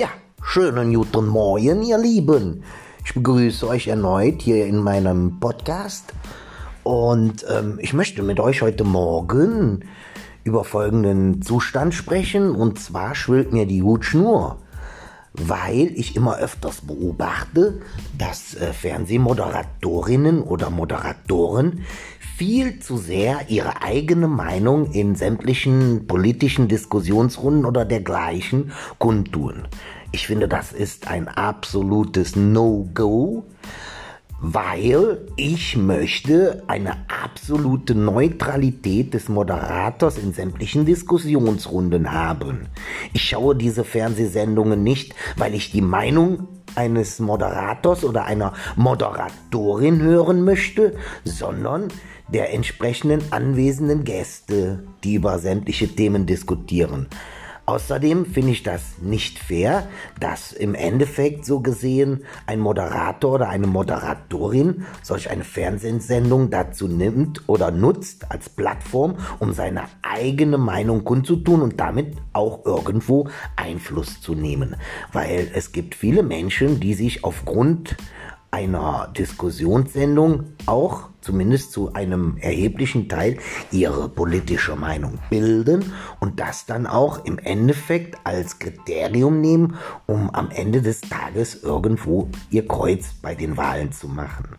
Ja, schönen guten Morgen, ihr Lieben. Ich begrüße euch erneut hier in meinem Podcast. Und ähm, ich möchte mit euch heute Morgen über folgenden Zustand sprechen. Und zwar schwillt mir die Hutschnur, weil ich immer öfters beobachte, dass äh, Fernsehmoderatorinnen oder Moderatoren viel zu sehr ihre eigene Meinung in sämtlichen politischen Diskussionsrunden oder dergleichen kundtun. Ich finde, das ist ein absolutes No-Go, weil ich möchte eine absolute Neutralität des Moderators in sämtlichen Diskussionsrunden haben. Ich schaue diese Fernsehsendungen nicht, weil ich die Meinung eines Moderators oder einer Moderatorin hören möchte, sondern der entsprechenden anwesenden Gäste, die über sämtliche Themen diskutieren. Außerdem finde ich das nicht fair, dass im Endeffekt so gesehen ein Moderator oder eine Moderatorin solch eine Fernsehsendung dazu nimmt oder nutzt als Plattform, um seine eigene Meinung kundzutun und damit auch irgendwo Einfluss zu nehmen. Weil es gibt viele Menschen, die sich aufgrund einer Diskussionssendung auch zumindest zu einem erheblichen Teil ihre politische Meinung bilden und das dann auch im Endeffekt als Kriterium nehmen, um am Ende des Tages irgendwo ihr Kreuz bei den Wahlen zu machen.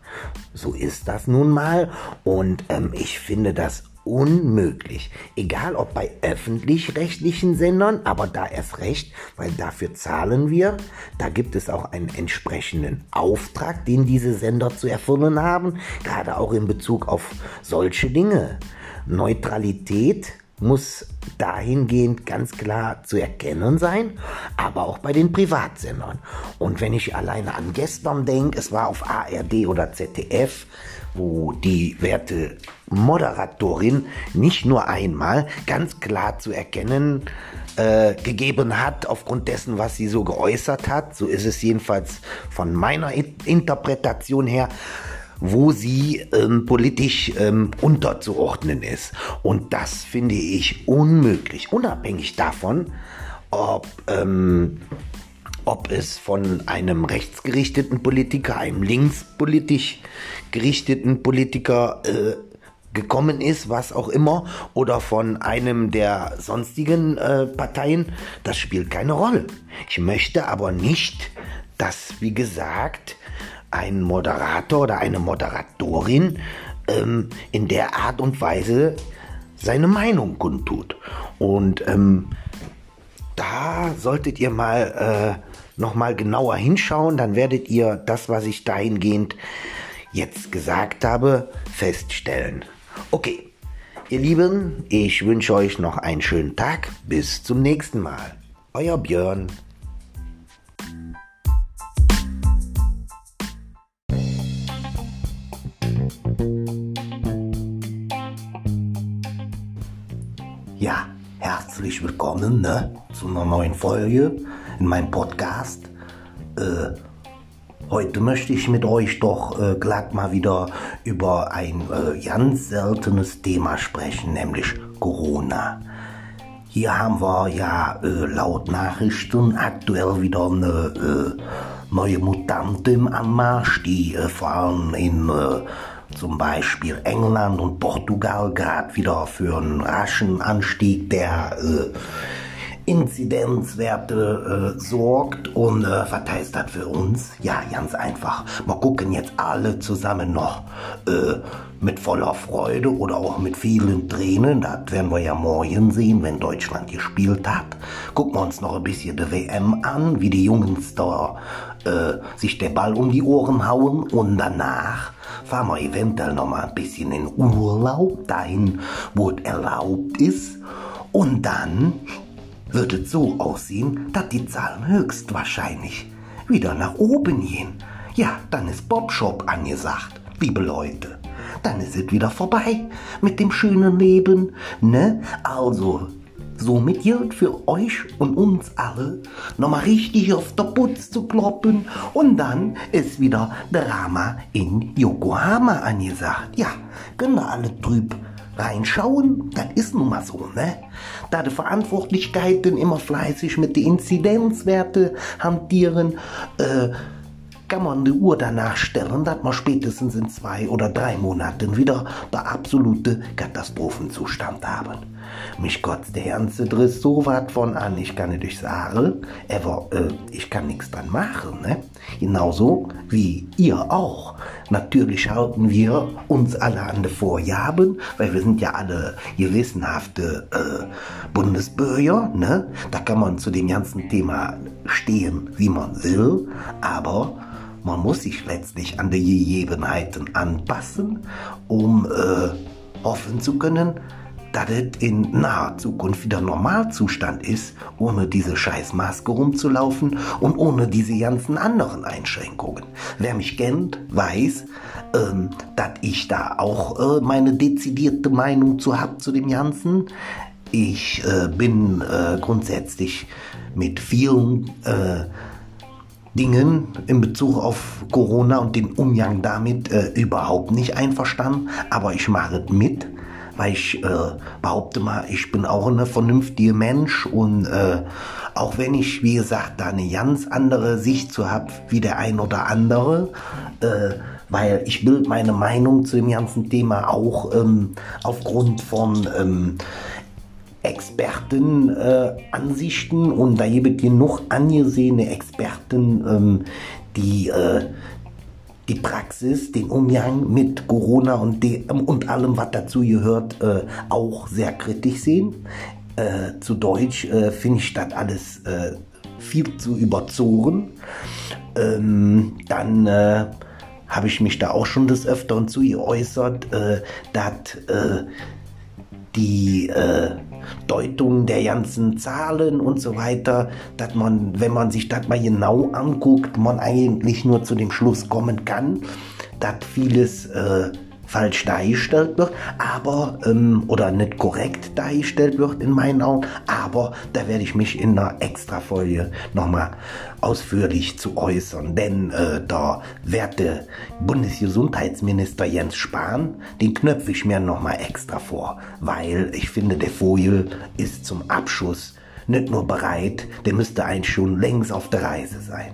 So ist das nun mal und ähm, ich finde das unmöglich. Egal ob bei öffentlich-rechtlichen Sendern, aber da erst recht, weil dafür zahlen wir. Da gibt es auch einen entsprechenden Auftrag, den diese Sender zu erfüllen haben, gerade auch in Bezug auf solche Dinge. Neutralität muss dahingehend ganz klar zu erkennen sein, aber auch bei den Privatsendern. Und wenn ich alleine an gestern denke, es war auf ARD oder ZDF, wo die werte Moderatorin nicht nur einmal ganz klar zu erkennen äh, gegeben hat, aufgrund dessen, was sie so geäußert hat, so ist es jedenfalls von meiner Interpretation her, wo sie ähm, politisch ähm, unterzuordnen ist. Und das finde ich unmöglich, unabhängig davon, ob, ähm, ob es von einem rechtsgerichteten Politiker, einem linkspolitisch gerichteten Politiker äh, gekommen ist, was auch immer, oder von einem der sonstigen äh, Parteien, das spielt keine Rolle. Ich möchte aber nicht, dass, wie gesagt, ein Moderator oder eine Moderatorin ähm, in der Art und Weise seine Meinung kundtut. Und ähm, da solltet ihr mal äh, noch mal genauer hinschauen, dann werdet ihr das, was ich dahingehend jetzt gesagt habe, feststellen. Okay, ihr Lieben, ich wünsche euch noch einen schönen Tag. Bis zum nächsten Mal. Euer Björn. Ja, herzlich willkommen ne, zu einer neuen Folge in meinem Podcast. Äh, Heute möchte ich mit euch doch äh, glatt mal wieder über ein äh, ganz seltenes Thema sprechen, nämlich Corona. Hier haben wir ja äh, laut Nachrichten aktuell wieder eine äh, neue Mutante im Anmarsch, die äh, vor allem in äh, zum Beispiel England und Portugal gerade wieder für einen raschen Anstieg der Inzidenzwerte äh, sorgt und äh, was heißt das für uns? Ja, ganz einfach. Wir gucken jetzt alle zusammen noch äh, mit voller Freude oder auch mit vielen Tränen. Das werden wir ja morgen sehen, wenn Deutschland gespielt hat. Gucken wir uns noch ein bisschen die WM an, wie die Jungs da äh, sich der Ball um die Ohren hauen und danach fahren wir eventuell noch mal ein bisschen in Urlaub dahin, wo es erlaubt ist. Und dann wird es so aussehen, dass die Zahlen höchstwahrscheinlich wieder nach oben gehen. Ja, dann ist Bobshop angesagt, liebe Leute. Dann ist es wieder vorbei mit dem schönen Leben, ne? Also, somit gilt für euch und uns alle nochmal richtig auf der Putz zu kloppen und dann ist wieder Drama in Yokohama angesagt. Ja, können wir alle drüb reinschauen, das ist nun mal so, ne? Da die Verantwortlichkeiten immer fleißig mit den Inzidenzwerte hantieren, äh, kann man die Uhr danach stellen, dass man spätestens in zwei oder drei Monaten wieder der absolute Katastrophenzustand haben. Mich kotzt der ganze Driss so wat von an, ich kann nicht sagen, aber äh, ich kann nichts dran machen, ne? Genauso wie ihr auch. Natürlich halten wir uns alle an die Vorjahren, weil wir sind ja alle gewissenhafte äh, Bundesbürger, ne? Da kann man zu dem ganzen Thema stehen, wie man will, aber man muss sich letztlich an die Gegebenheiten anpassen, um äh, hoffen zu können, dass es in naher Zukunft wieder Normalzustand ist, ohne diese scheiß Maske rumzulaufen und ohne diese ganzen anderen Einschränkungen. Wer mich kennt, weiß, ähm, dass ich da auch äh, meine dezidierte Meinung zu habe zu dem Ganzen. Ich äh, bin äh, grundsätzlich mit vielen äh, Dingen in Bezug auf Corona und den Umgang damit äh, überhaupt nicht einverstanden, aber ich mache es mit, weil ich äh, behaupte mal, ich bin auch ein vernünftiger Mensch und äh, auch wenn ich, wie gesagt, da eine ganz andere Sicht zu habe wie der ein oder andere, äh, weil ich bilde meine Meinung zu dem ganzen Thema auch ähm, aufgrund von ähm, Expertenansichten äh, und da gibt es genug angesehene Experten, ähm, die äh, die Praxis, den Umgang mit Corona und, de, und allem, was dazu gehört, äh, auch sehr kritisch sehen. Äh, zu Deutsch äh, finde ich das alles äh, viel zu überzogen. Ähm, dann habe ich mich da auch schon des Öfteren zu geäußert, dass die äh, Deutung der ganzen Zahlen und so weiter, dass man, wenn man sich das mal genau anguckt, man eigentlich nur zu dem Schluss kommen kann, dass vieles äh, falsch dargestellt wird, aber, ähm, oder nicht korrekt dargestellt wird in meinen Augen, aber da werde ich mich in einer Extrafolie nochmal ausführlich zu äußern, denn äh, der werte Bundesgesundheitsminister Jens Spahn, den knöpfe ich mir nochmal extra vor, weil ich finde, der Folie ist zum Abschuss nicht nur bereit, der müsste eigentlich schon längst auf der Reise sein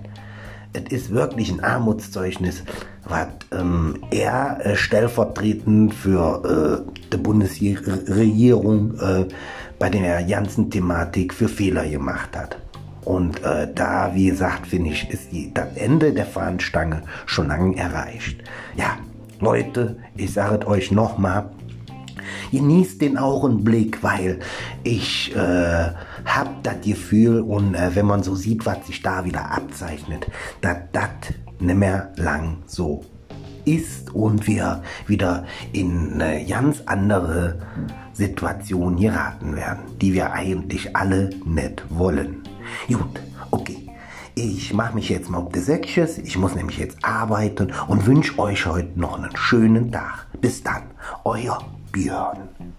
es ist wirklich ein Armutszeugnis, was ähm, er äh, stellvertretend für äh, die Bundesregierung äh, bei der ganzen Thematik für Fehler gemacht hat. Und äh, da, wie gesagt, finde ich, ist die, das Ende der Fahnenstange schon lange erreicht. Ja, Leute, ich sage es euch nochmal, genießt den Augenblick, weil ich äh, hab das Gefühl und äh, wenn man so sieht, was sich da wieder abzeichnet, dass das nicht mehr lang so ist und wir wieder in eine ganz andere Situation geraten werden, die wir eigentlich alle nicht wollen. Gut, okay. Ich mache mich jetzt mal auf die Säckchen. Ich muss nämlich jetzt arbeiten und wünsche euch heute noch einen schönen Tag. Bis dann, euer Björn.